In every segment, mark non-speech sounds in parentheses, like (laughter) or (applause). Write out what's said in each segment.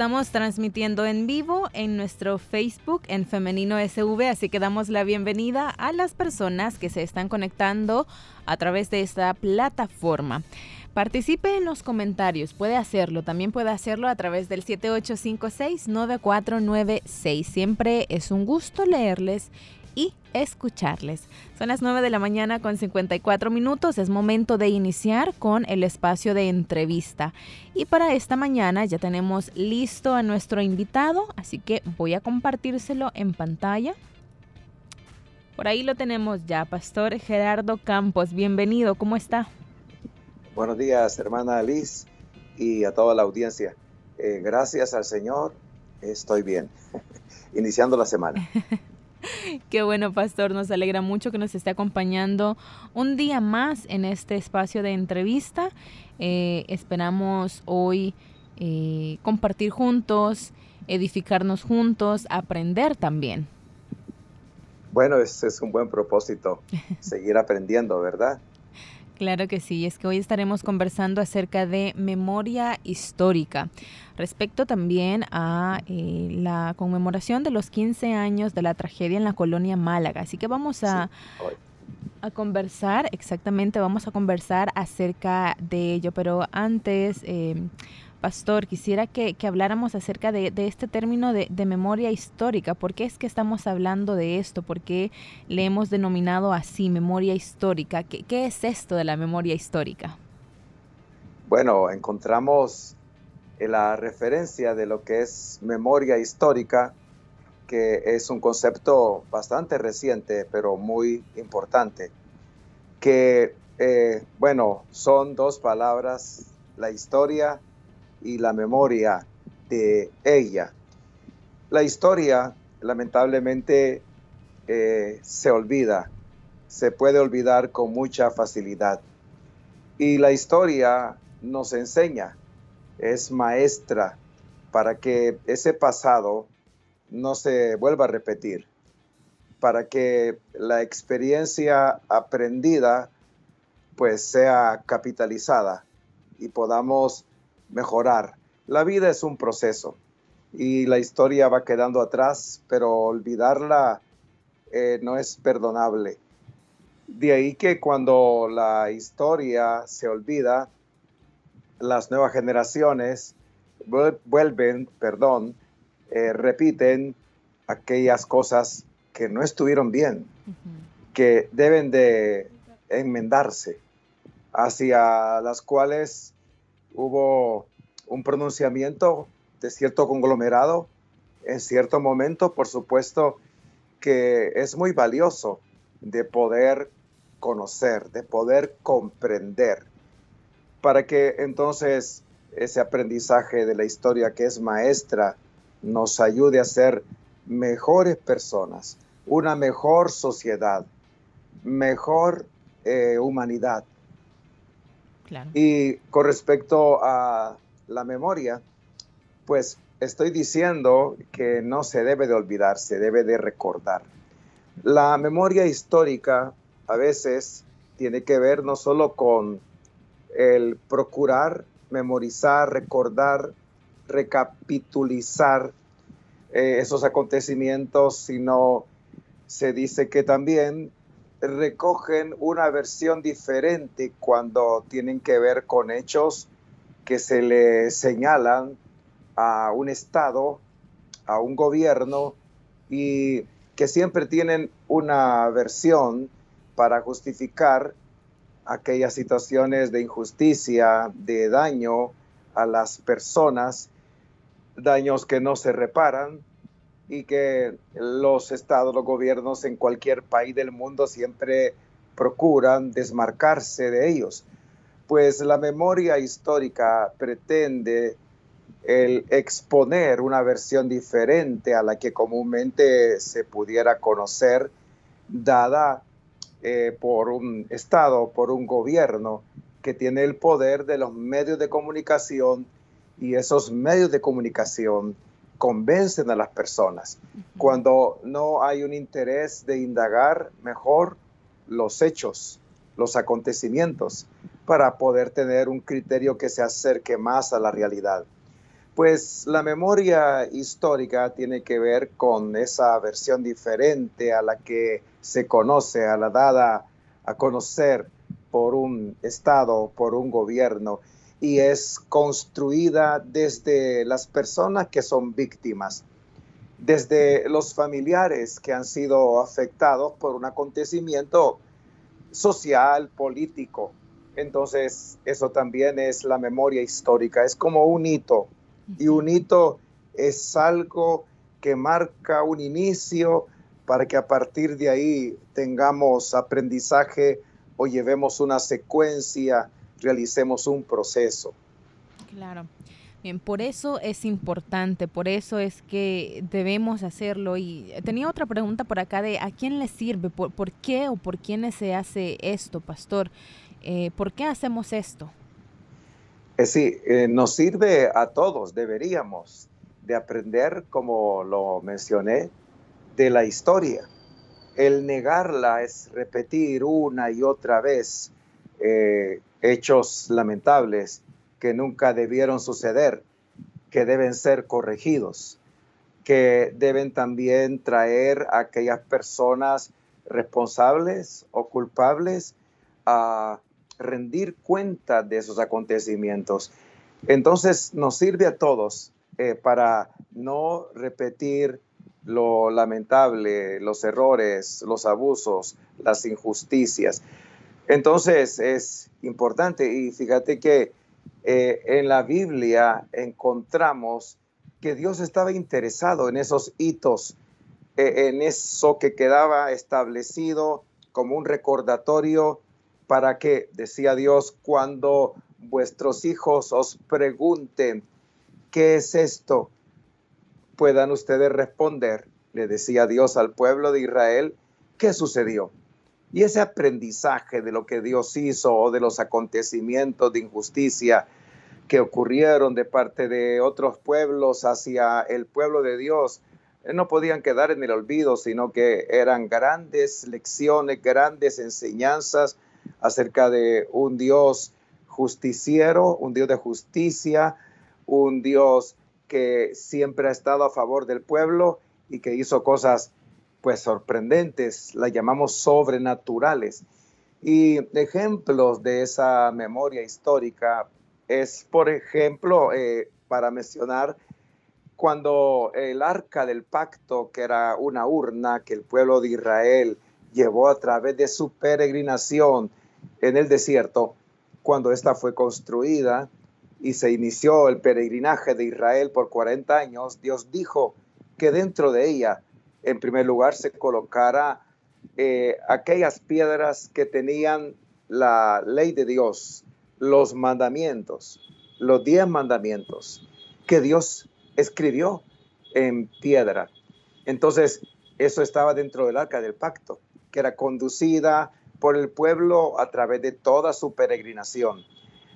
Estamos transmitiendo en vivo en nuestro Facebook en Femenino SV, así que damos la bienvenida a las personas que se están conectando a través de esta plataforma. Participe en los comentarios, puede hacerlo, también puede hacerlo a través del 7856-9496. Siempre es un gusto leerles y escucharles. Son las 9 de la mañana con 54 minutos. Es momento de iniciar con el espacio de entrevista. Y para esta mañana ya tenemos listo a nuestro invitado, así que voy a compartírselo en pantalla. Por ahí lo tenemos ya, Pastor Gerardo Campos. Bienvenido, ¿cómo está? Buenos días, hermana Liz, y a toda la audiencia. Eh, gracias al Señor, estoy bien. (laughs) Iniciando la semana. (laughs) (laughs) Qué bueno, pastor. Nos alegra mucho que nos esté acompañando un día más en este espacio de entrevista. Eh, esperamos hoy eh, compartir juntos, edificarnos juntos, aprender también. Bueno, ese es un buen propósito, (laughs) seguir aprendiendo, ¿verdad? Claro que sí, es que hoy estaremos conversando acerca de memoria histórica, respecto también a eh, la conmemoración de los 15 años de la tragedia en la colonia Málaga. Así que vamos a, a conversar, exactamente, vamos a conversar acerca de ello, pero antes... Eh, Pastor, quisiera que, habláramos acerca de, este término de, memoria histórica. ¿Por qué es que estamos hablando de esto? ¿Por qué le hemos denominado así, memoria histórica? ¿Qué, qué es esto de la memoria histórica? Bueno, encontramos la referencia de lo que es memoria histórica, que es un concepto bastante reciente, pero muy importante, que, eh, bueno, son dos palabras, la historia y la memoria de ella. La historia, lamentablemente, eh, se olvida, se puede olvidar con mucha facilidad. Y la historia nos enseña, es maestra para que ese pasado no se vuelva a repetir, para que la experiencia aprendida pues sea capitalizada y podamos mejorar. La vida es un proceso y la historia va quedando atrás, pero olvidarla eh, no es perdonable. De ahí que cuando la historia se olvida, las nuevas generaciones vuelven, perdón, eh, repiten aquellas cosas que no estuvieron bien, que deben de enmendarse, hacia las cuales hubo un pronunciamiento de cierto conglomerado en cierto momento, por supuesto que es muy valioso de poder conocer, de poder comprender, para que entonces ese aprendizaje de la historia que es maestra nos ayude a ser mejores personas, una mejor sociedad, mejor eh, humanidad, y con respecto a la memoria, pues estoy diciendo que no se debe de olvidar, se debe de recordar. La memoria histórica a veces tiene que ver no solo con el procurar, memorizar, recordar, recapitulizar eh, esos acontecimientos, sino se dice que también recogen una versión diferente cuando tienen que ver con hechos que se le señalan a un Estado, a un gobierno y que siempre tienen una versión para justificar aquellas situaciones de injusticia, de daño a las personas, daños que no se reparan, y que los estados, los gobiernos en cualquier país del mundo siempre procuran desmarcarse de ellos. Pues la memoria histórica pretende el exponer una versión diferente a la que comúnmente se pudiera conocer, dada eh, por un Estado, por un gobierno que tiene el poder de los medios de comunicación y esos medios de comunicación convencen a las personas. Cuando no hay un interés de indagar mejor los hechos, los acontecimientos, para poder tener un criterio que se acerque más a la realidad. Pues la memoria histórica tiene que ver con esa versión diferente a la que se conoce, a la dada a conocer por un Estado, por un gobierno, y es construida desde las personas que son víctimas, desde los familiares que han sido afectados por un acontecimiento social, político. Entonces, eso también es la memoria histórica, es como un hito, y un hito es algo que marca un inicio para que a partir de ahí tengamos aprendizaje o llevemos una secuencia, realicemos un proceso. Claro. Bien, por eso es importante, por eso es que debemos hacerlo. Y tenía otra pregunta por acá de ¿a quién le sirve? ¿Por, qué o por quiénes se hace esto, pastor? Eh, ¿Por qué hacemos esto? Eh, sí, eh, nos sirve a todos, deberíamos de aprender, como lo mencioné, de la historia el negarla es repetir una y otra vez eh, hechos lamentables que nunca debieron suceder, que deben ser corregidos, que deben también traer a aquellas personas responsables o culpables a rendir cuenta de esos acontecimientos. Entonces nos sirve a todos eh, para no repetir lo lamentable, los errores, los abusos, las injusticias. Entonces es importante y fíjate que eh, en la Biblia encontramos que Dios estaba interesado en esos hitos, eh, en eso que quedaba establecido como un recordatorio para que, decía Dios, cuando vuestros hijos os pregunten, ¿qué es esto? puedan ustedes responder, le decía Dios al pueblo de Israel, ¿qué sucedió? Y ese aprendizaje de lo que Dios hizo o de los acontecimientos de injusticia que ocurrieron de parte de otros pueblos hacia el pueblo de Dios, eh, no podían quedar en el olvido, sino que eran grandes lecciones, grandes enseñanzas acerca de un Dios justiciero, un Dios de justicia, un Dios que siempre ha estado a favor del pueblo y que hizo cosas pues sorprendentes, las llamamos sobrenaturales. Y ejemplos de esa memoria histórica es, por ejemplo, eh, para mencionar, cuando el arca del pacto, que era una urna que el pueblo de Israel llevó a través de su peregrinación en el desierto, cuando esta fue construida, y se inició el peregrinaje de Israel por 40 años, Dios dijo que dentro de ella, en primer lugar, se colocara eh, aquellas piedras que tenían la ley de Dios, los mandamientos, los diez mandamientos que Dios escribió en piedra. Entonces, eso estaba dentro del arca del pacto, que era conducida por el pueblo a través de toda su peregrinación.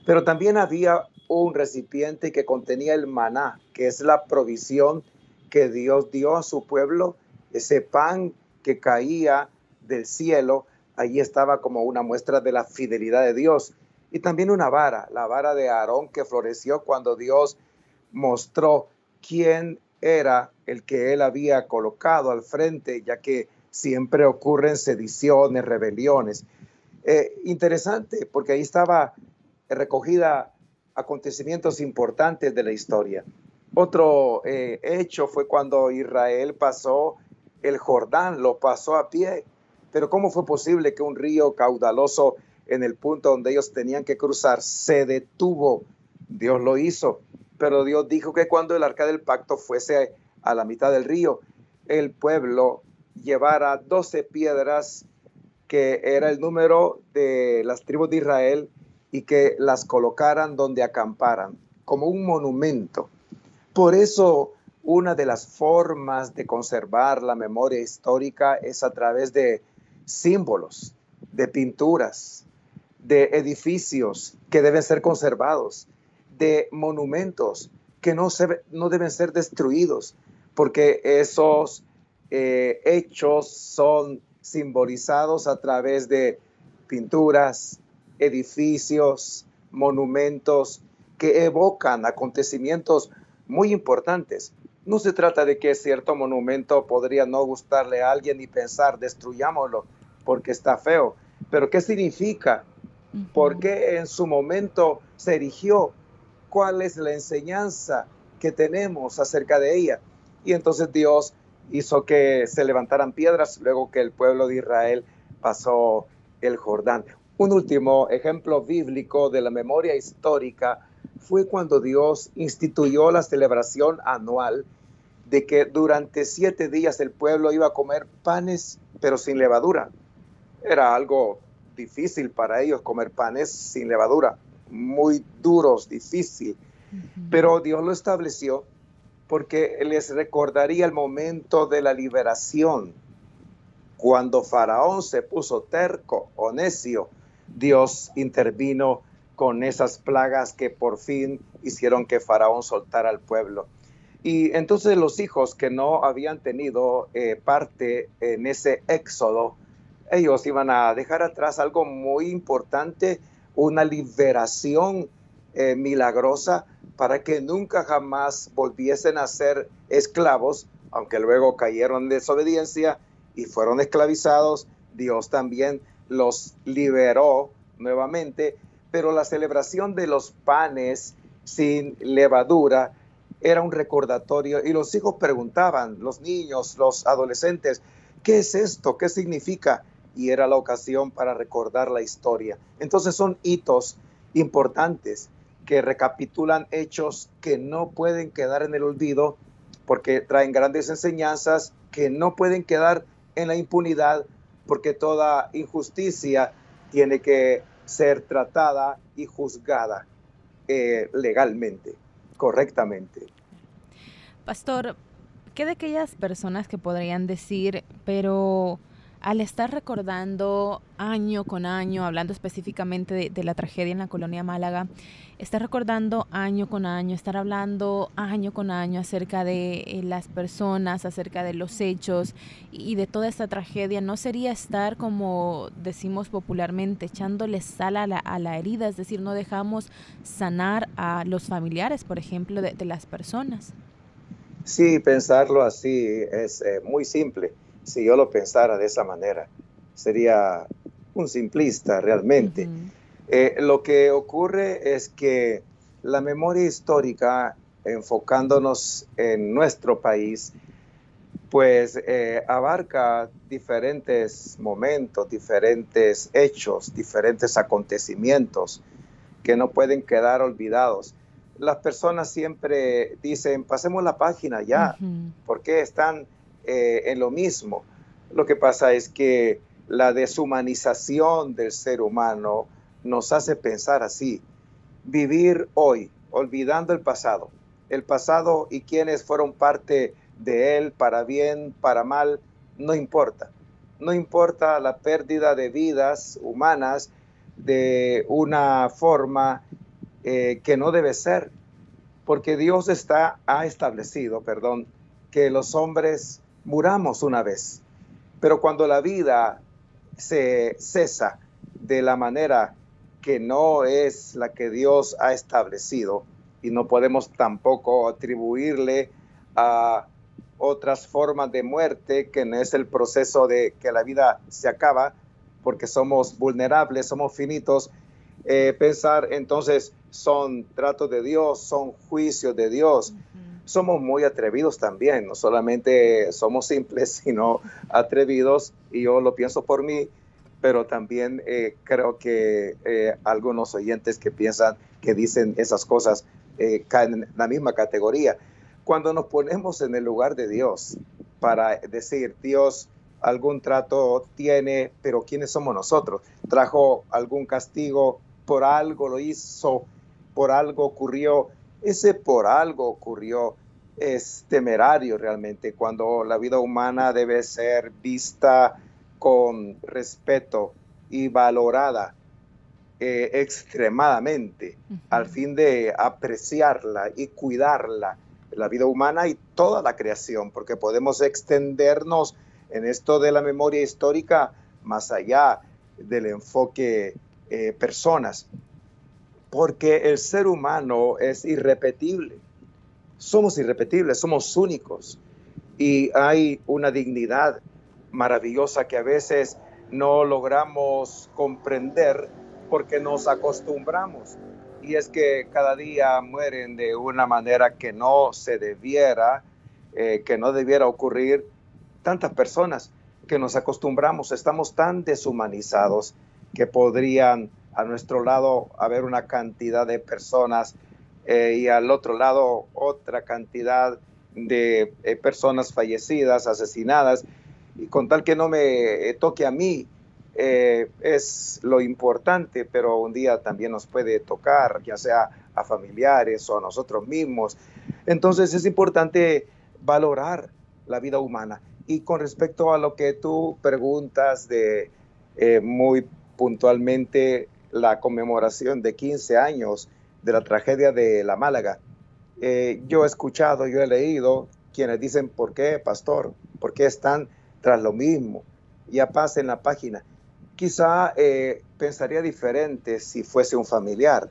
Pero también había un recipiente que contenía el maná, que es la provisión que Dios dio a su pueblo, ese pan que caía del cielo, allí estaba como una muestra de la fidelidad de Dios. Y también una vara, la vara de Aarón que floreció cuando Dios mostró quién era el que él había colocado al frente, ya que siempre ocurren sediciones, rebeliones. Eh, interesante, porque ahí estaba recogida acontecimientos importantes de la historia. Otro eh, hecho fue cuando Israel pasó el Jordán, lo pasó a pie. Pero ¿cómo fue posible que un río caudaloso en el punto donde ellos tenían que cruzar se detuvo? Dios lo hizo. Pero Dios dijo que cuando el arca del pacto fuese a la mitad del río, el pueblo llevara 12 piedras, que era el número de las tribus de Israel, y que las colocaran donde acamparan, como un monumento. Por eso, una de las formas de conservar la memoria histórica es a través de símbolos. de pinturas, de edificios que deben ser conservados, de monumentos que no, deben ser destruidos, porque esos eh, hechos son simbolizados a través de pinturas, edificios, monumentos que evocan acontecimientos muy importantes. No se trata de que cierto monumento podría no gustarle a alguien y pensar, destruyámoslo porque está feo. Pero ¿qué significa? ¿Por qué en su momento se erigió? ¿Cuál es la enseñanza que tenemos acerca de ella? Y entonces Dios hizo que se levantaran piedras luego que el pueblo de Israel pasó el Jordán. Un último ejemplo bíblico de la memoria histórica fue cuando Dios instituyó la celebración anual de que durante siete días el pueblo iba a comer panes pero sin levadura. Era algo difícil para ellos comer panes sin levadura, muy duros, difícil. Pero Dios lo estableció porque les recordaría el momento de la liberación. Cuando Faraón se puso terco o necio, Dios intervino con esas plagas que por fin hicieron que Faraón soltara al pueblo. Y entonces los hijos que no habían tenido eh, parte en ese éxodo, ellos iban a dejar atrás algo muy importante, una liberación eh, milagrosa para que nunca jamás volviesen a ser esclavos, aunque luego cayeron en desobediencia y fueron esclavizados, Dios también los liberó nuevamente, pero la celebración de los panes sin levadura era un recordatorio y los hijos preguntaban, los niños, los adolescentes, ¿qué es esto? ¿Qué significa? Y era la ocasión para recordar la historia. Entonces son hitos importantes que recapitulan hechos que no pueden quedar en el olvido porque traen grandes enseñanzas que no pueden quedar en la impunidad porque toda injusticia tiene que ser tratada y juzgada eh, legalmente, correctamente. Pastor, ¿qué de aquellas personas que podrían decir, pero al estar recordando año con año, hablando específicamente de, la tragedia en la colonia Málaga, estar recordando año con año, estar hablando año con año acerca de eh, las personas, acerca de los hechos y de toda esta tragedia, ¿no sería estar, como decimos popularmente, echándole sal a la, herida? Es decir, no dejamos sanar a los familiares, por ejemplo, de, las personas. Sí, pensarlo así es eh, muy simple si yo lo pensara de esa manera. Sería un simplista realmente. Eh, lo que ocurre es que la memoria histórica, enfocándonos en nuestro país, pues eh, abarca diferentes momentos, diferentes hechos, diferentes acontecimientos que no pueden quedar olvidados. Las personas siempre dicen, pasemos la página ya, porque están eh, en lo mismo. Lo que pasa es que la deshumanización del ser humano nos hace pensar así, vivir hoy, olvidando el pasado, el pasado y quienes fueron parte de él, para bien, para mal, no importa. No importa la pérdida de vidas humanas de una forma eh, que no debe ser, porque Dios está, ha establecido, perdón, que los hombres muramos una vez. Pero cuando la vida se cesa de la manera que no es la que Dios ha establecido, y no podemos tampoco atribuirle a otras formas de muerte que no es el proceso de que la vida se acaba, porque somos vulnerables, somos finitos, eh, pensar entonces son tratos de Dios, son juicios de Dios somos muy atrevidos también, no solamente somos simples, (laughs) sino atrevidos, y yo lo pienso por mí, pero también eh, creo que eh, algunos oyentes que piensan que dicen esas cosas eh, caen en la misma categoría. Cuando nos ponemos en el lugar de Dios para decir, Dios algún trato tiene, pero ¿quiénes somos nosotros? Trajo algún castigo, por algo lo hizo, por algo ocurrió ese por algo ocurrió es temerario realmente cuando la vida humana debe ser vista con respeto y valorada eh, extremadamente al fin de apreciarla y cuidarla, la vida humana y toda la creación, porque podemos extendernos en esto de la memoria histórica más allá del enfoque eh, personas, porque el ser humano es irrepetible. Somos irrepetibles, somos únicos y hay una dignidad maravillosa que a veces no logramos comprender porque nos acostumbramos. Y es que cada día mueren de una manera que no se debiera, eh, que no debiera ocurrir tantas personas que nos acostumbramos, estamos tan deshumanizados que podrían a nuestro lado haber una cantidad de personas eh, y al otro lado otra cantidad de eh, personas fallecidas, asesinadas, y con tal que no me toque a mí, eh, es lo importante, pero un día también nos puede tocar, ya sea a familiares o a nosotros mismos. Entonces es importante valorar la vida humana. Y con respecto a lo que tú preguntas de eh, muy puntualmente la conmemoración de 15 años de la tragedia de la Málaga, eh, yo he escuchado, yo he leído quienes dicen, ¿por qué, pastor? ¿Por qué están tras lo mismo? Ya pasa en la página. Quizá eh, pensaría diferente si fuese un familiar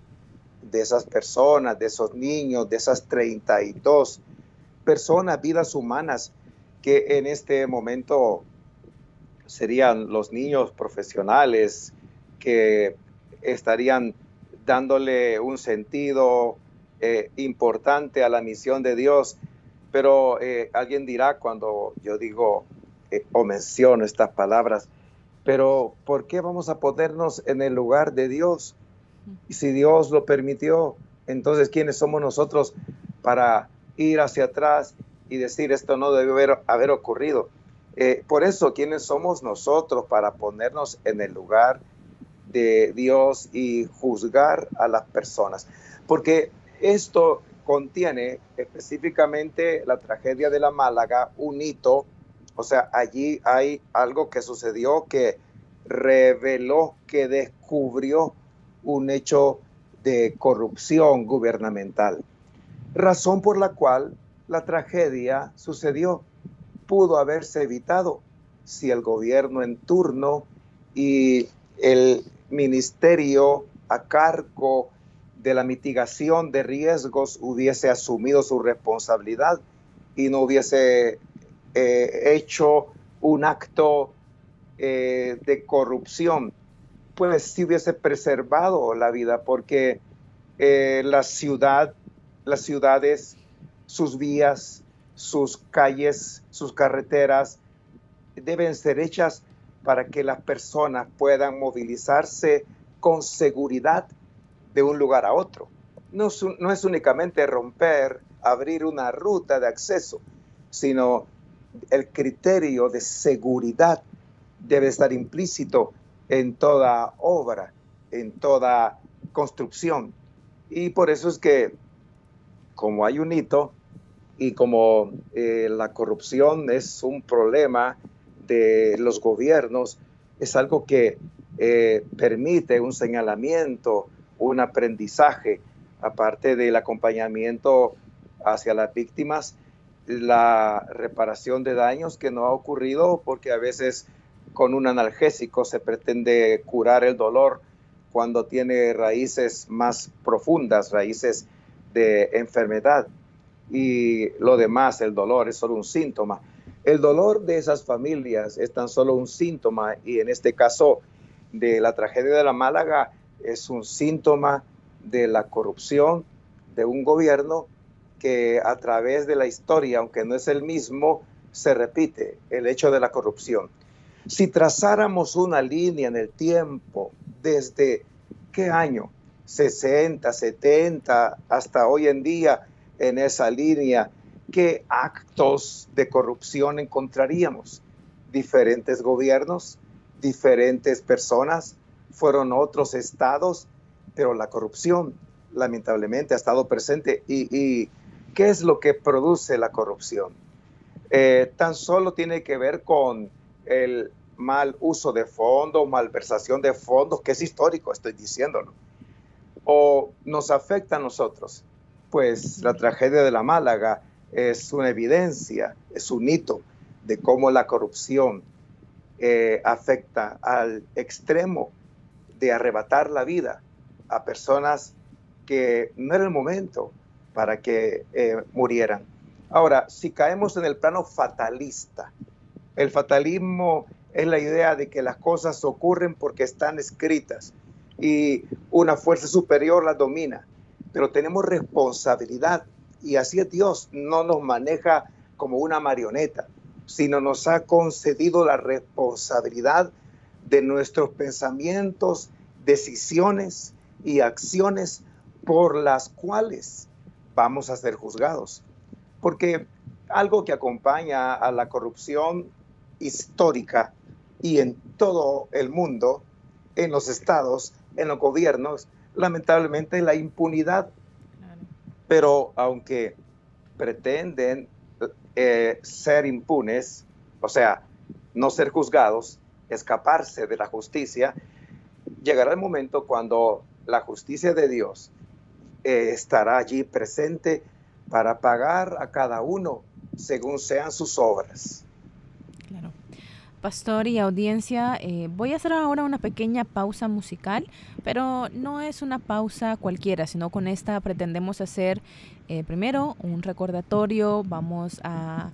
de esas personas, de esos niños, de esas 32 personas, vidas humanas, que en este momento serían los niños profesionales que estarían dándole un sentido eh, importante a la misión de Dios. Pero eh, alguien dirá cuando yo digo o menciono estas palabras, pero ¿por qué vamos a ponernos en el lugar de Dios? Y si Dios lo permitió, entonces ¿quiénes somos nosotros para ir hacia atrás y decir esto no debe haber, ocurrido? Eh, por eso, ¿quiénes somos nosotros para ponernos en el lugar de Dios y juzgar a las personas? Porque esto contiene específicamente la tragedia de la Málaga, un hito o sea, allí hay algo que sucedió que reveló, que descubrió un hecho de corrupción gubernamental. Razón por la cual la tragedia sucedió. Pudo haberse evitado si el gobierno en turno y el ministerio a cargo de la mitigación de riesgos hubiese asumido su responsabilidad y no hubiese eh, hecho un acto eh, de corrupción, pues si hubiese preservado la vida, porque eh, la ciudad, las ciudades, sus vías, sus calles, sus carreteras, deben ser hechas para que las personas puedan movilizarse con seguridad de un lugar a otro. No, es únicamente romper, abrir una ruta de acceso, sino el criterio de seguridad debe estar implícito en toda obra, en toda construcción. Y por eso es que, como hay un hito y como eh, la corrupción es un problema de los gobiernos, es algo que eh, permite un señalamiento, un aprendizaje, aparte del acompañamiento hacia las víctimas, la reparación de daños que no ha ocurrido porque a veces con un analgésico se pretende curar el dolor cuando tiene raíces más profundas, raíces de enfermedad. Y lo demás, el dolor, es solo un síntoma. El dolor de esas familias es tan solo un síntoma y en este caso de la tragedia de la Málaga es un síntoma de la corrupción de un gobierno que a través de la historia, aunque no es el mismo, se repite el hecho de la corrupción. Si trazáramos una línea en el tiempo, desde qué año, 60, 70, hasta hoy en día, en esa línea, ¿qué actos de corrupción encontraríamos? Diferentes gobiernos, diferentes personas, fueron otros estados, pero la corrupción lamentablemente ha estado presente y, ¿Qué es lo que produce la corrupción? Eh, tan solo tiene que ver con el mal uso de fondos, malversación de fondos, que es histórico, estoy diciéndolo, o nos afecta a nosotros. Pues la tragedia de la Málaga es una evidencia, es un hito de cómo la corrupción eh, afecta al extremo de arrebatar la vida a personas que no era el momento para que eh, murieran. Ahora, si caemos en el plano fatalista, el fatalismo es la idea de que las cosas ocurren porque están escritas y una fuerza superior las domina, pero tenemos responsabilidad y así es Dios, no nos maneja como una marioneta, sino nos ha concedido la responsabilidad de nuestros pensamientos, decisiones y acciones por las cuales vamos a ser juzgados. Porque algo que acompaña a la corrupción histórica y en todo el mundo, en los estados, en los gobiernos, lamentablemente la impunidad. Pero aunque pretenden eh, ser impunes, o sea, no ser juzgados, escaparse de la justicia, llegará el momento cuando la justicia de Dios eh, estará allí presente para pagar a cada uno según sean sus obras. Pastor y audiencia, eh, voy a hacer ahora una pequeña pausa musical, pero no es una pausa cualquiera, sino con esta pretendemos hacer primero un recordatorio, vamos a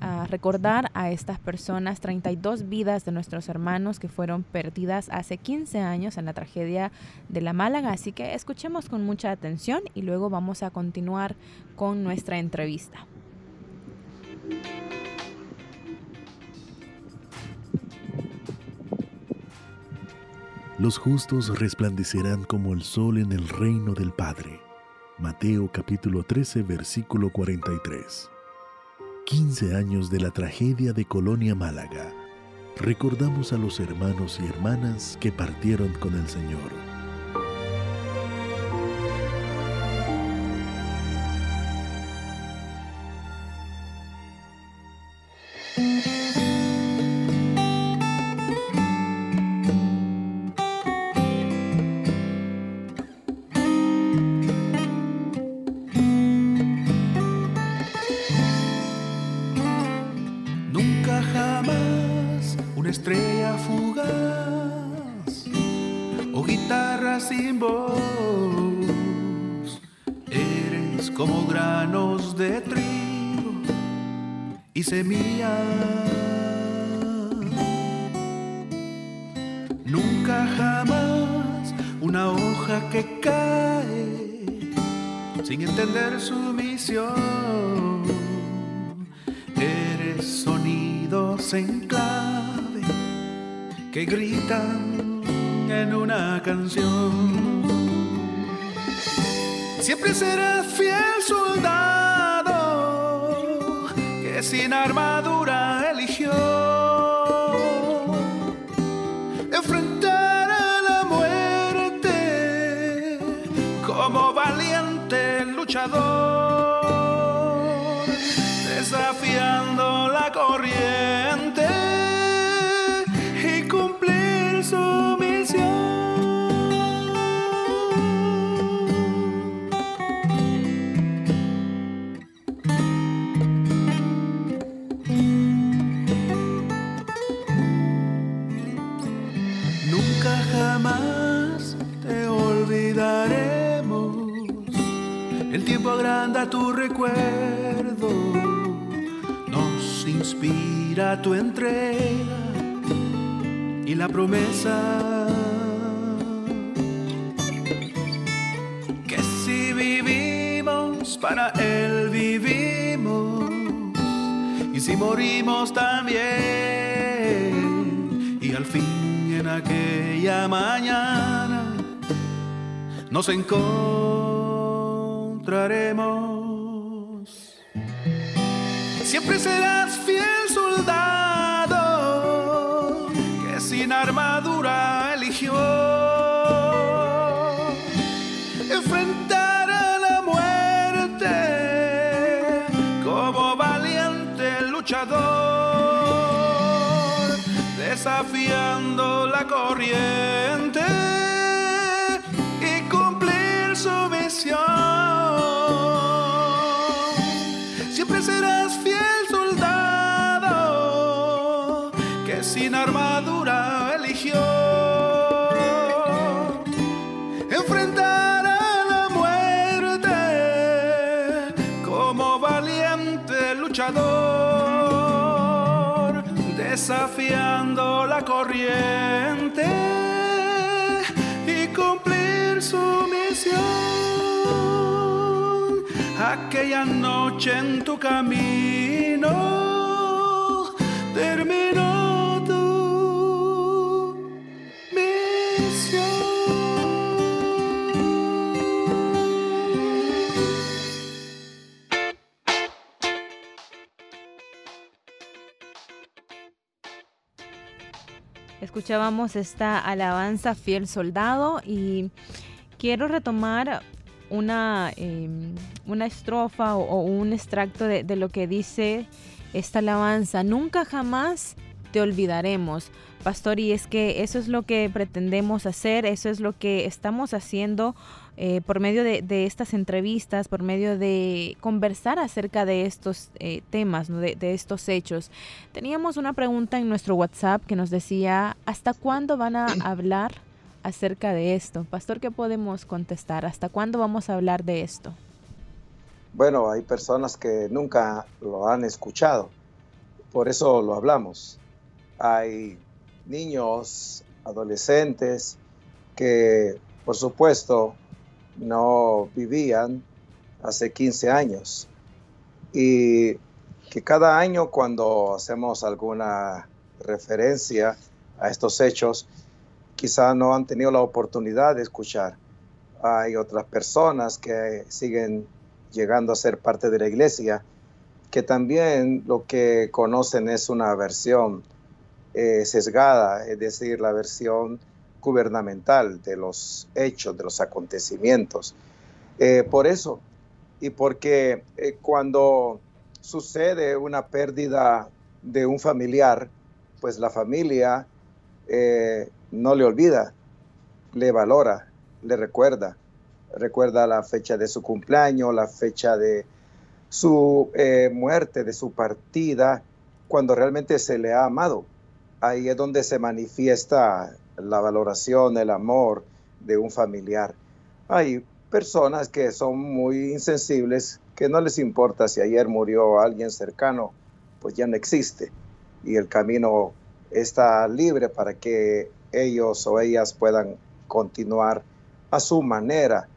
a recordar a estas personas, 32 vidas de nuestros hermanos que fueron perdidas hace 15 años en la tragedia de la Málaga. Así que escuchemos con mucha atención y luego vamos a continuar con nuestra entrevista. Los justos resplandecerán como el sol en el reino del Padre. Mateo capítulo 13 versículo 43. 15 años de la tragedia de Colonia Málaga, recordamos a los hermanos y hermanas que partieron con el Señor. Semilla. Nunca jamás una hoja que cae sin entender su misión. Eres sonidos en clave que gritan en una canción. Siempre serás fiel sin armadura promesa. Que si vivimos para Él vivimos. Y si morimos también. Y al fin en aquella mañana nos encontramos Siempre serás enfrentar a la muerte como valiente luchador, desafiando la corriente y cumplir su misión. Siempre serás fiel soldado que sin armadura eligió. Enfrentar desafiando la corriente y cumplir su misión. Aquella noche en tu camino terminó Escuchábamos esta alabanza fiel soldado y quiero retomar una, eh, una estrofa o, un extracto de lo que dice esta alabanza. Nunca jamás te olvidaremos, pastor, y es que eso es lo que pretendemos hacer, eso es lo que estamos haciendo eh, por medio de, de estas entrevistas, por medio de conversar acerca de estos eh, temas, ¿no? de, de estos hechos. Teníamos una pregunta en nuestro WhatsApp que nos decía, ¿hasta cuándo van a (clears throat) hablar acerca de esto? Pastor, ¿qué podemos contestar? ¿Hasta cuándo vamos a hablar de esto? Bueno, hay personas que nunca lo han escuchado, por eso lo hablamos. Hay niños, adolescentes que, por supuesto, no vivían hace 15 años y que cada año cuando hacemos alguna referencia a estos hechos, quizá no han tenido la oportunidad de escuchar. Hay otras personas que siguen llegando a ser parte de la iglesia, que también lo que conocen es una versión eh, sesgada, es decir, la versión gubernamental de los hechos, de los acontecimientos. Eh, por eso, y porque eh, cuando sucede una pérdida de un familiar, pues la familia no le olvida, le valora, le recuerda, recuerda la fecha de su cumpleaños, la fecha de su muerte, de su partida, cuando realmente se le ha amado. Ahí es donde se manifiesta la valoración, el amor de un familiar. Hay personas que son muy insensibles, que no les importa si ayer murió alguien cercano, pues ya no existe. Y el camino está libre para que ellos o ellas puedan continuar a su manera,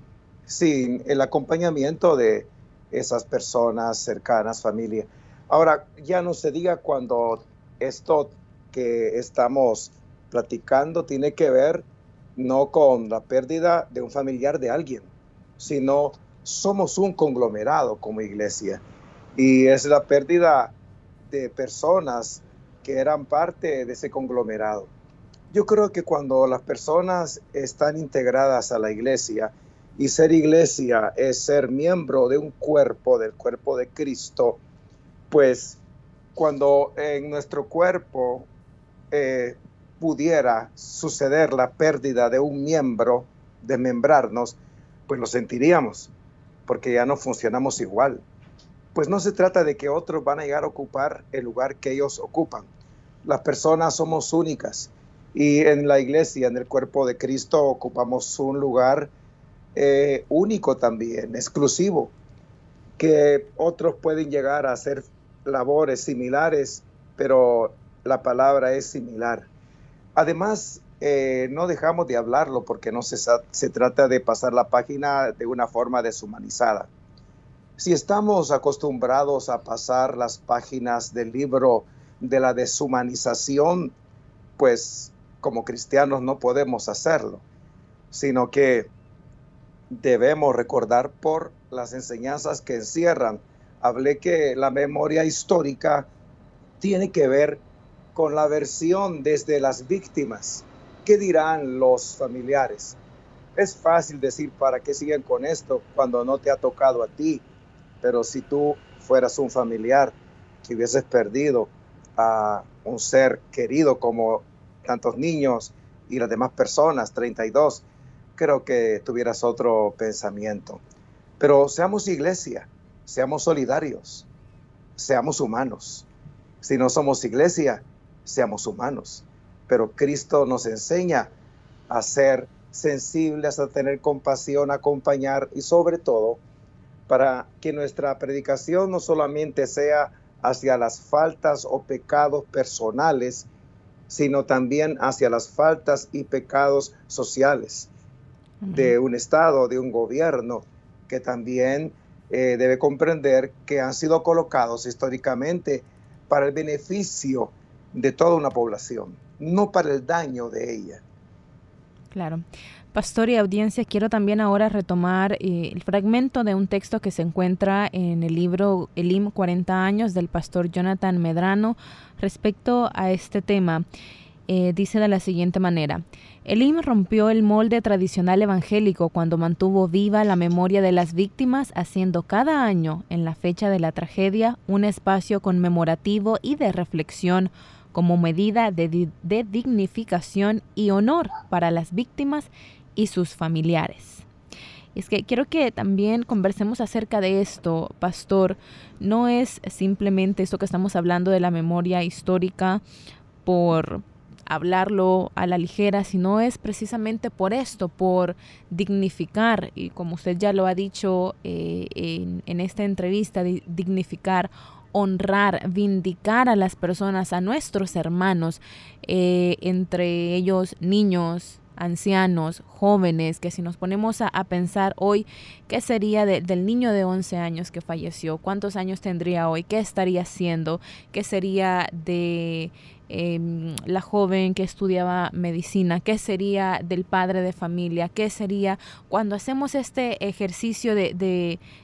sin el acompañamiento de esas personas cercanas, familia. Ahora, ya no se diga cuando esto que estamos platicando tiene que ver no con la pérdida de un familiar de alguien, sino somos un conglomerado como iglesia. Y es la pérdida de personas que eran parte de ese conglomerado. Yo creo que cuando las personas están integradas a la iglesia, y ser iglesia es ser miembro de un cuerpo, del cuerpo de Cristo, pues cuando en nuestro cuerpo eh, pudiera suceder la pérdida de un miembro, desmembrarnos, pues lo sentiríamos, porque ya no funcionamos igual. Pues no se trata de que otros van a llegar a ocupar el lugar que ellos ocupan. Las personas somos únicas y en la iglesia, en el cuerpo de Cristo, ocupamos un lugar eh, único también, exclusivo, que otros pueden llegar a hacer labores similares, pero la palabra es similar. Además, eh, no dejamos de hablarlo porque no se, se trata de pasar la página de una forma deshumanizada. Si estamos acostumbrados a pasar las páginas del libro de la deshumanización, pues como cristianos no podemos hacerlo, sino que debemos recordar por las enseñanzas que encierran. Hablé que la memoria histórica tiene que ver con la versión desde las víctimas. ¿Qué dirán los familiares? Es fácil decir para qué siguen con esto cuando no te ha tocado a ti, pero si tú fueras un familiar que hubieses perdido a un ser querido como tantos niños y las demás personas, 32, creo que tuvieras otro pensamiento. Pero seamos iglesia, seamos solidarios, seamos humanos. Si no somos iglesia, seamos humanos. Pero Cristo nos enseña a ser sensibles, a tener compasión, a acompañar y sobre todo para que nuestra predicación no solamente sea hacia las faltas o pecados personales, sino también hacia las faltas y pecados sociales de un Estado, de un gobierno, que también eh, debe comprender que han sido colocados históricamente para el beneficio de toda una población, no para el daño de ella. Claro. Pastor y audiencia, quiero también ahora retomar eh, el fragmento de un texto que se encuentra en el libro Elim 40 años del pastor Jonathan Medrano respecto a este tema. Eh, dice de la siguiente manera, Elim rompió el molde tradicional evangélico cuando mantuvo viva la memoria de las víctimas, haciendo cada año, en la fecha de la tragedia, un espacio conmemorativo y de reflexión como medida de, dignificación y honor para las víctimas y sus familiares. Es que quiero que también conversemos acerca de esto, pastor. No es simplemente esto que estamos hablando de la memoria histórica por hablarlo a la ligera, sino es precisamente por esto, por dignificar, y como usted ya lo ha dicho eh, en, esta entrevista, dignificar, honrar, vindicar a las personas, a nuestros hermanos, eh, entre ellos niños, ancianos, jóvenes, que si nos ponemos a, pensar hoy, ¿qué sería del niño de 11 años que falleció? ¿Cuántos años tendría hoy? ¿Qué estaría haciendo? ¿Qué sería de Em, la joven que estudiaba medicina, qué sería del padre de familia, qué sería cuando hacemos este ejercicio de,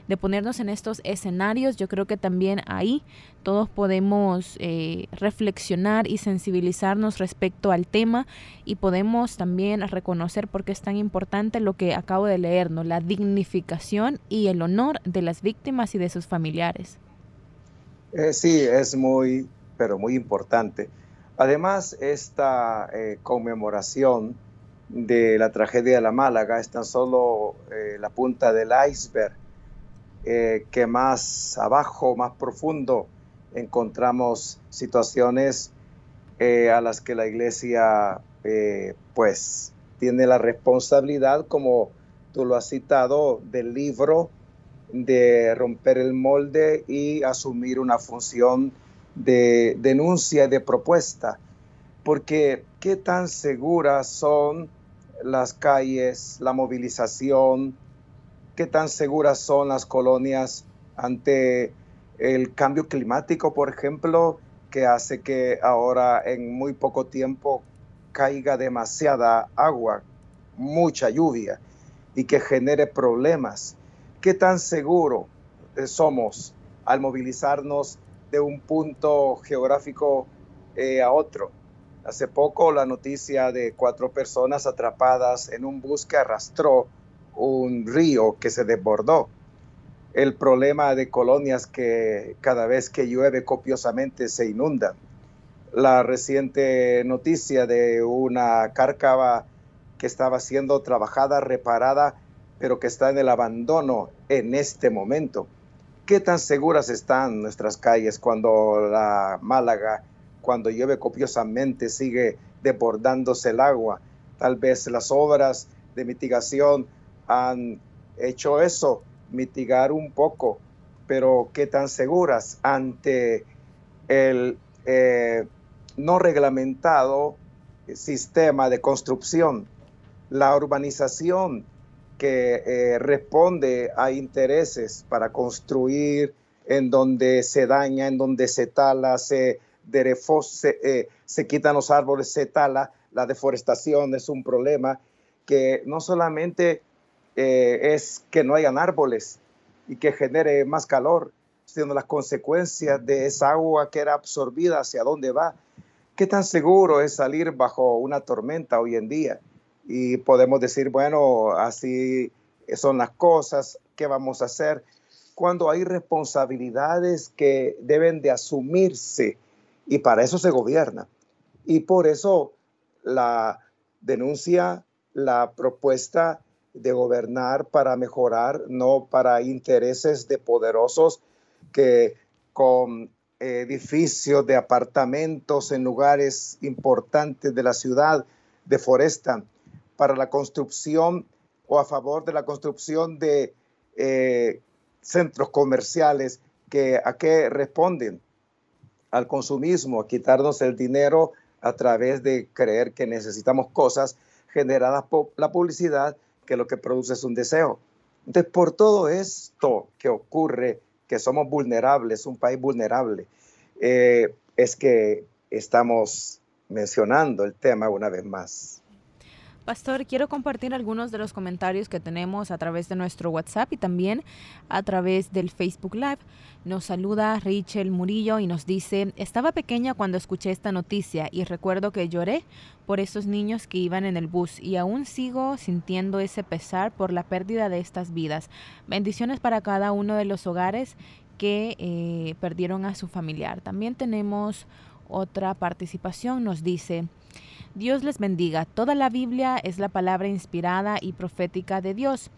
de, ponernos en estos escenarios, yo creo que también ahí todos podemos eh, reflexionar y sensibilizarnos respecto al tema y podemos también reconocer por qué es tan importante lo que acabo de leer, ¿no? la dignificación y el honor de las víctimas y de sus familiares. Eh, sí, es muy, pero muy importante. Además, esta eh, conmemoración de la tragedia de la Málaga es tan solo eh, la punta del iceberg, eh, que más abajo, más profundo, encontramos situaciones a las que la iglesia pues tiene la responsabilidad, como tú lo has citado, del libro de romper el molde y asumir una función de denuncia y de propuesta, porque qué tan seguras son las calles, la movilización, qué tan seguras son las colonias ante el cambio climático, por ejemplo, que hace que ahora en muy poco tiempo caiga demasiada agua, mucha lluvia y que genere problemas. ¿Qué tan seguro somos al movilizarnos de un punto geográfico eh, a otro. Hace poco la noticia de cuatro personas atrapadas en un bus que arrastró un río que se desbordó. El problema de colonias que cada vez que llueve copiosamente se inundan. La reciente noticia de una cárcava que estaba siendo trabajada, reparada, pero que está en el abandono en este momento. ¿Qué tan seguras están nuestras calles cuando la Málaga, cuando llueve copiosamente, sigue desbordándose el agua? Tal vez las obras de mitigación han hecho eso, mitigar un poco, pero ¿qué tan seguras ante el eh, no reglamentado sistema de construcción? La urbanización que eh, responde a intereses para construir en donde se daña, en donde se tala, se, se, eh, se quitan los árboles, se tala. La deforestación es un problema que no solamente eh, es que no hayan árboles y que genere más calor, sino las consecuencias de esa agua que era absorbida, hacia dónde va. ¿Qué tan seguro es salir bajo una tormenta hoy en día? Y podemos decir, bueno, así son las cosas, ¿qué vamos a hacer? Cuando hay responsabilidades que deben de asumirse y para eso se gobierna. Y por eso la denuncia, la propuesta de gobernar para mejorar, no para intereses de poderosos que con edificios de apartamentos en lugares importantes de la ciudad deforestan para la construcción o a favor de la construcción de eh, centros comerciales que a qué responden al consumismo, a quitarnos el dinero a través de creer que necesitamos cosas generadas por la publicidad, que lo que produce es un deseo. Entonces, por todo esto que ocurre, que somos vulnerables, un país vulnerable, eh, es que estamos mencionando el tema una vez más. Pastor, quiero compartir algunos de los comentarios que tenemos a través de nuestro WhatsApp y también a través del Facebook Live. Nos saluda Rachel Murillo y nos dice, estaba pequeña cuando escuché esta noticia y recuerdo que lloré por esos niños que iban en el bus y aún sigo sintiendo ese pesar por la pérdida de estas vidas. Bendiciones para cada uno de los hogares que eh, perdieron a su familiar. También tenemos otra participación, nos dice, Dios les bendiga. Toda la Biblia es la palabra inspirada y profética de Dios.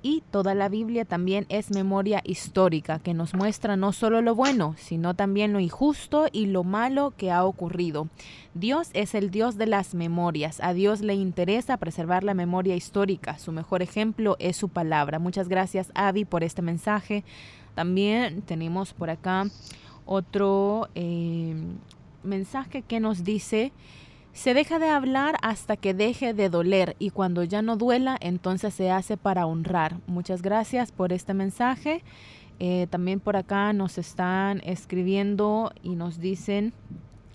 Y toda la Biblia también es memoria histórica que nos muestra no solo lo bueno, sino también lo injusto y lo malo que ha ocurrido. Dios es el Dios de las memorias. A Dios le interesa preservar la memoria histórica. Su mejor ejemplo es su palabra. Muchas gracias, Avi, por este mensaje. También tenemos por acá otro eh, mensaje que nos dice se deja de hablar hasta que deje de doler y cuando ya no duela, entonces se hace para honrar. Muchas gracias por este mensaje. Eh, también por acá nos están escribiendo y nos dicen,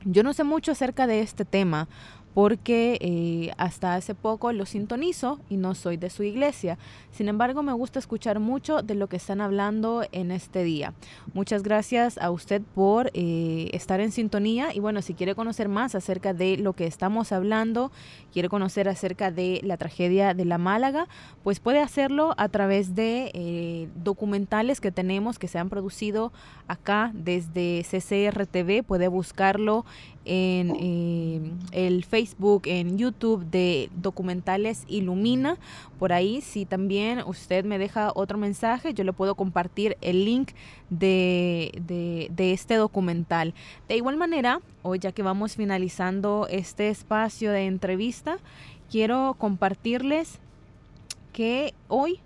yo no sé mucho acerca de este tema, porque eh, hasta hace poco lo sintonizo y no soy de su iglesia. Sin embargo, me gusta escuchar mucho de lo que están hablando en este día. Muchas gracias a usted por eh, estar en sintonía y bueno, si quiere conocer más acerca de lo que estamos hablando, quiere conocer acerca de la tragedia de la Málaga, pues puede hacerlo a través de eh, documentales que tenemos que se han producido acá desde CCR TV. Puede buscarlo en el Facebook, en YouTube de documentales Ilumina. Por ahí, si también usted me deja otro mensaje, yo le puedo compartir el link de, de este documental. De igual manera, hoy ya que vamos finalizando este espacio de entrevista, quiero compartirles que hoy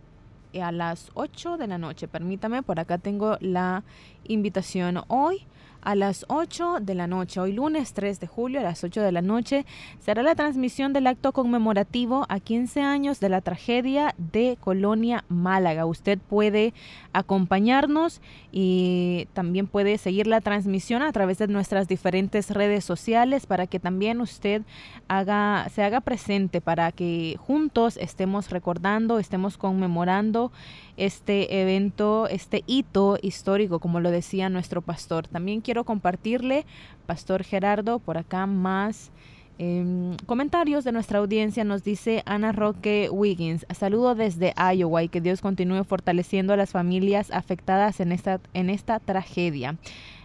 a las 8 de la noche, permítame, por acá tengo la invitación hoy a las 8 de la noche. Hoy lunes 3 de julio a las 8 de la noche será la transmisión del acto conmemorativo a 15 años de la tragedia de Colonia Málaga. Usted puede acompañarnos y también puede seguir la transmisión a través de nuestras diferentes redes sociales para que también usted haga, se haga presente para que juntos estemos recordando, estemos conmemorando este evento, este hito histórico, como lo decía nuestro pastor. También quiero compartirle, Pastor Gerardo, por acá más em, comentarios de nuestra audiencia. Nos dice Ana Roque Wiggins, saludo desde Iowa y que Dios continúe fortaleciendo a las familias afectadas en esta, en esta tragedia.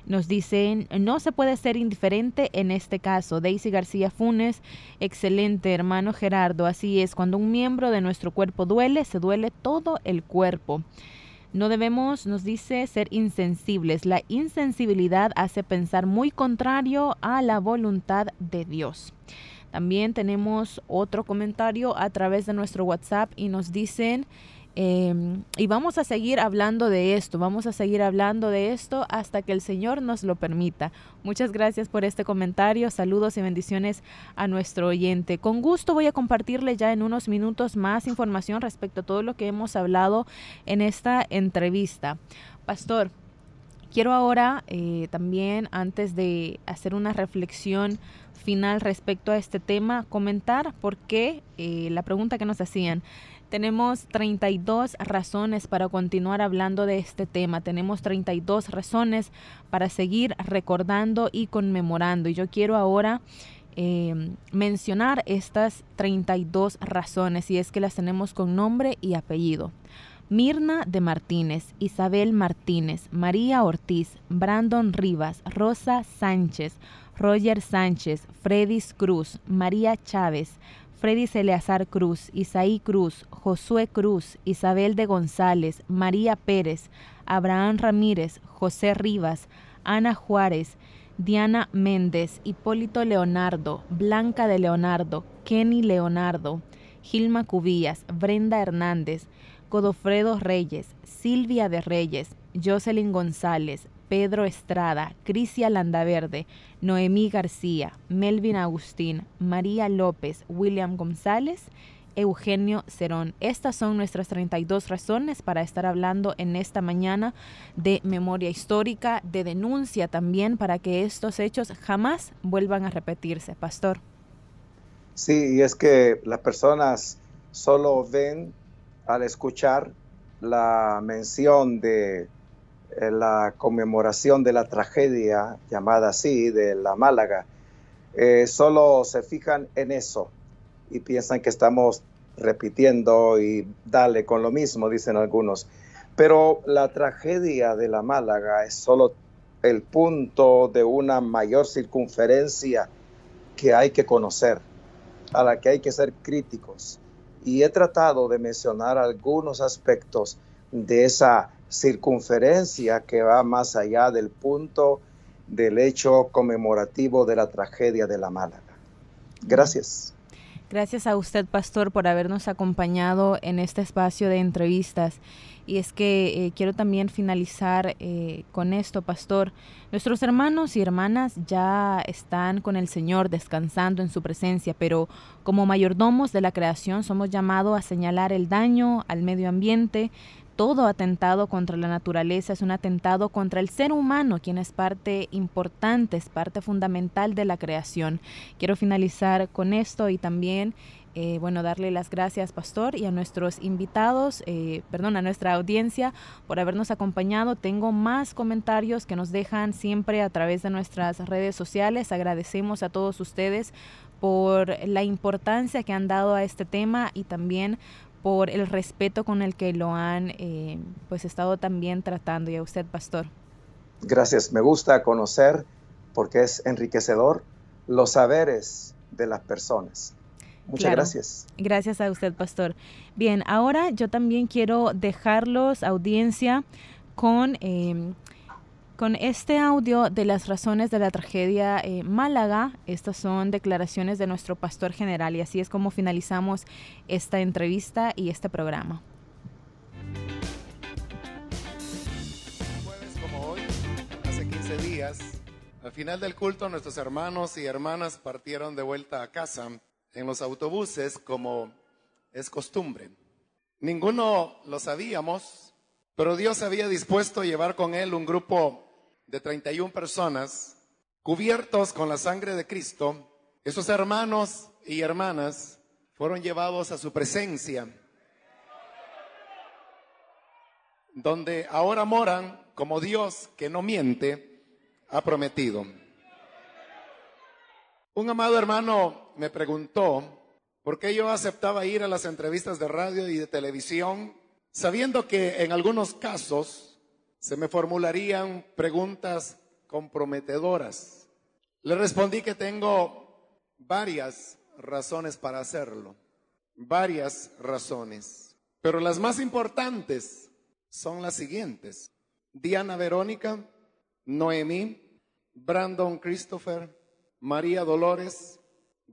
Nos dicen, no se puede ser indiferente en este caso. Daisy García Funes, excelente hermano Gerardo. Así es, cuando un miembro de nuestro cuerpo duele, se duele todo el cuerpo. No debemos, nos dice, ser insensibles. La insensibilidad hace pensar muy contrario a la voluntad de Dios. También tenemos otro comentario a través de nuestro WhatsApp y nos dicen, Em, y vamos a seguir hablando de esto, vamos a seguir hablando de esto hasta que el Señor nos lo permita. Muchas gracias por este comentario, saludos y bendiciones a nuestro oyente. Con gusto voy a compartirle ya en unos minutos más información respecto a todo lo que hemos hablado en esta entrevista. Pastor, quiero ahora eh, también, antes de hacer una reflexión final respecto a este tema, comentar por qué eh, la pregunta que nos hacían tenemos 32 razones para continuar hablando de este tema. Tenemos 32 razones para seguir recordando y conmemorando. Y yo quiero ahora eh, mencionar estas 32 razones y es que las tenemos con nombre y apellido. Mirna de Martínez, Isabel Martínez, María Ortiz, Brandon Rivas, Rosa Sánchez, Roger Sánchez, Fredis Cruz, María Chávez, Fredis Eleazar Cruz, Isaí Cruz, Josué Cruz, Isabel de González, María Pérez, Abraham Ramírez, José Rivas, Ana Juárez, Diana Méndez, Hipólito Leonardo, Blanca de Leonardo, Kenny Leonardo, Gilma Cubillas, Brenda Hernández, Godofredo Reyes, Silvia de Reyes, Jocelyn González, Pedro Estrada, Crisia Landaverde, Noemí García, Melvin Agustín, María López, William González, Eugenio Cerón. Estas son nuestras 32 razones para estar hablando en esta mañana de memoria histórica, de denuncia también para que estos hechos jamás vuelvan a repetirse. Pastor. Sí, y es que las personas solo ven al escuchar la mención de la conmemoración de la tragedia llamada así, de la Málaga, eh, solo se fijan en eso y piensan que estamos repitiendo y dale con lo mismo, dicen algunos. Pero la tragedia de la Málaga es solo el punto de una mayor circunferencia que hay que conocer, a la que hay que ser críticos. Y he tratado de mencionar algunos aspectos de esa circunferencia que va más allá del punto del hecho conmemorativo de la tragedia de la Málaga. Gracias. Gracias a usted, Pastor, por habernos acompañado en este espacio de entrevistas. Y es que eh, quiero también finalizar eh, con esto, Pastor. Nuestros hermanos y hermanas ya están con el Señor descansando en su presencia, pero como mayordomos de la creación somos llamados a señalar el daño al medio ambiente, todo atentado contra la naturaleza es un atentado contra el ser humano, quien es parte importante, es parte fundamental de la creación. Quiero finalizar con esto y también eh, bueno, darle las gracias, Pastor, y a nuestros invitados, eh, perdón, a nuestra audiencia por habernos acompañado. Tengo más comentarios que nos dejan siempre a través de nuestras redes sociales. Agradecemos a todos ustedes por la importancia que han dado a este tema y también por el respeto con el que lo han eh, pues estado también tratando y a usted pastor. Gracias, me gusta conocer porque es enriquecedor los saberes de las personas. Muchas gracias. Gracias a usted, pastor. Bien, ahora yo también quiero dejarlos, audiencia, con eh, con este audio de las razones de la tragedia eh, Málaga, estas son declaraciones de nuestro pastor general y así es como finalizamos esta entrevista y este programa. Jueves como hoy, hace 15 días, al final del culto nuestros hermanos y hermanas partieron de vuelta a casa en los autobuses como es costumbre. Ninguno lo sabíamos, pero Dios había dispuesto a llevar con él un grupo de 31 personas cubiertos con la sangre de Cristo, esos hermanos y hermanas fueron llevados a su presencia, donde ahora moran como Dios que no miente ha prometido. Un amado hermano me preguntó por qué yo aceptaba ir a las entrevistas de radio y de televisión, sabiendo que en algunos casos se me formularían preguntas comprometedoras. Le respondí que tengo varias razones para hacerlo, varias razones, pero las más importantes son las siguientes. Diana Verónica, Noemí, Brandon Christopher, María Dolores,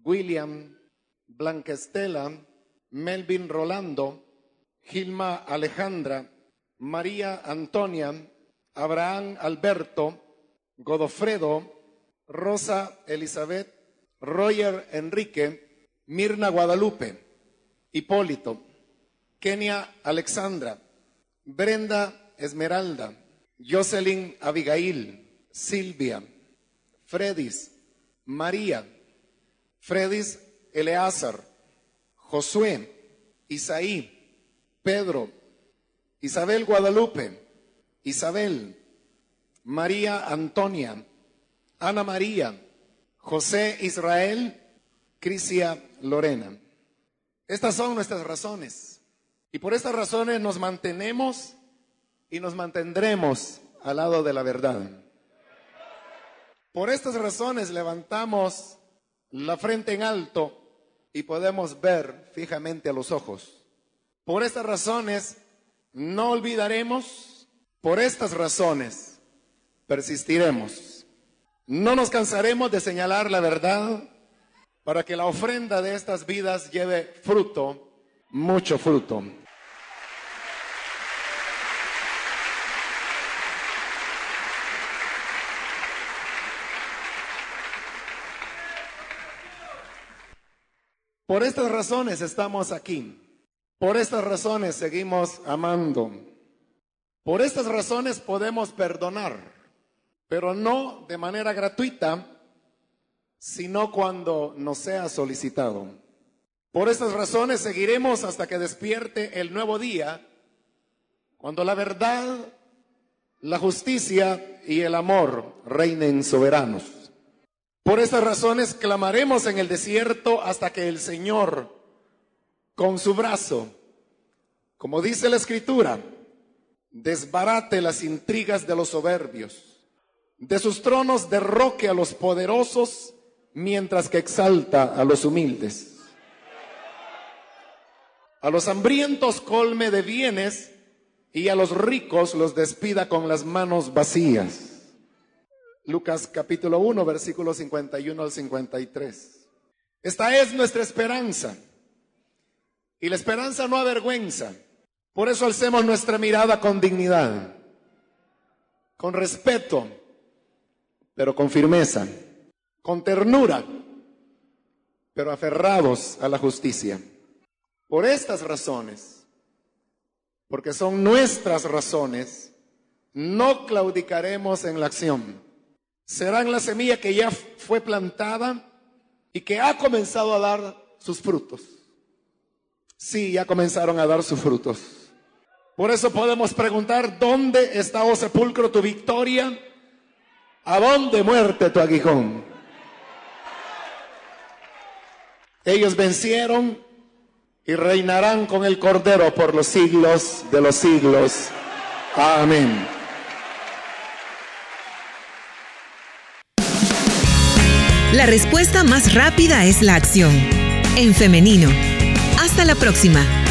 William, Blanca Estela, Melvin Rolando, Gilma Alejandra, María Antonia, Abraham Alberto, Godofredo, Rosa Elizabeth, Roger Enrique, Mirna Guadalupe, Hipólito, Kenia Alexandra, Brenda Esmeralda, Jocelyn Abigail, Silvia, Fredis, María, Fredis Eleazar, Josué, Isaí, Pedro, Isabel Guadalupe, Isabel, María Antonia, Ana María, José Israel, Crisia Lorena. Estas son nuestras razones. Y por estas razones nos mantenemos y nos mantendremos al lado de la verdad. Por estas razones levantamos la frente en alto y podemos ver fijamente a los ojos. Por estas razones no olvidaremos, por estas razones persistiremos. No nos cansaremos de señalar la verdad para que la ofrenda de estas vidas lleve fruto, mucho fruto. Por estas razones estamos aquí. Por estas razones seguimos amando. Por estas razones podemos perdonar, pero no de manera gratuita, sino cuando nos sea solicitado. Por estas razones seguiremos hasta que despierte el nuevo día, cuando la verdad, la justicia y el amor reinen soberanos. Por estas razones clamaremos en el desierto hasta que el Señor, con su brazo, como dice la Escritura, desbarate las intrigas de los soberbios, de sus tronos derroque a los poderosos, mientras que exalta a los humildes. A los hambrientos colme de bienes y a los ricos los despida con las manos vacías. Lucas capítulo 1, versículos 51 al 53. Esta es nuestra esperanza. Y la esperanza no avergüenza. Por eso alcemos nuestra mirada con dignidad, con respeto, pero con firmeza, con ternura, pero aferrados a la justicia. Por estas razones, porque son nuestras razones, no claudicaremos en la acción serán la semilla que ya fue plantada y que ha comenzado a dar sus frutos. Sí, ya comenzaron a dar sus frutos. Por eso podemos preguntar, ¿dónde está, oh sepulcro, tu victoria? ¿A dónde muerte tu aguijón? Ellos vencieron y reinarán con el Cordero por los siglos de los siglos. Amén. La respuesta más rápida es la acción. En femenino. Hasta la próxima.